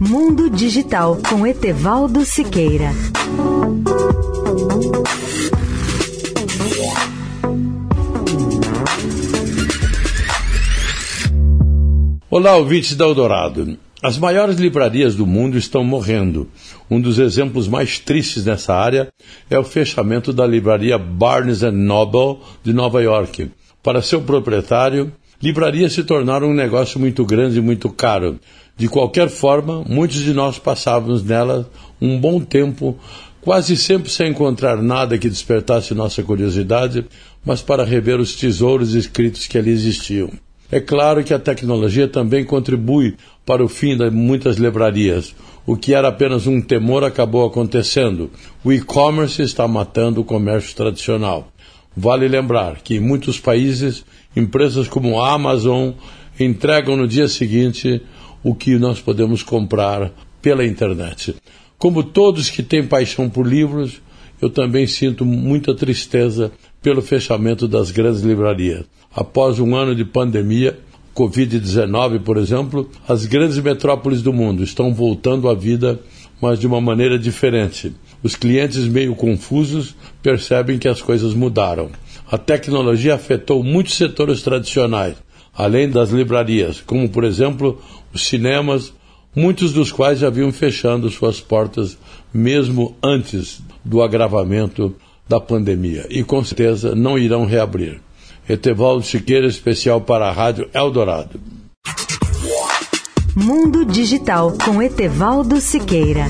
Mundo Digital com Etevaldo Siqueira. Olá, ouvintes da Eldorado. As maiores livrarias do mundo estão morrendo. Um dos exemplos mais tristes nessa área é o fechamento da livraria Barnes Noble de Nova York. Para seu proprietário, livrarias se tornaram um negócio muito grande e muito caro. De qualquer forma, muitos de nós passávamos nela um bom tempo, quase sempre sem encontrar nada que despertasse nossa curiosidade, mas para rever os tesouros escritos que ali existiam. É claro que a tecnologia também contribui para o fim de muitas livrarias. O que era apenas um temor acabou acontecendo. O e-commerce está matando o comércio tradicional. Vale lembrar que em muitos países, empresas como a Amazon entregam no dia seguinte o que nós podemos comprar pela internet. Como todos que têm paixão por livros, eu também sinto muita tristeza pelo fechamento das grandes livrarias. Após um ano de pandemia, Covid-19, por exemplo, as grandes metrópoles do mundo estão voltando à vida, mas de uma maneira diferente. Os clientes, meio confusos, percebem que as coisas mudaram. A tecnologia afetou muitos setores tradicionais, além das livrarias, como, por exemplo, os cinemas, muitos dos quais já vinham fechando suas portas mesmo antes do agravamento da pandemia e com certeza não irão reabrir. Etevaldo Siqueira, especial para a Rádio Eldorado. Mundo Digital com Etevaldo Siqueira.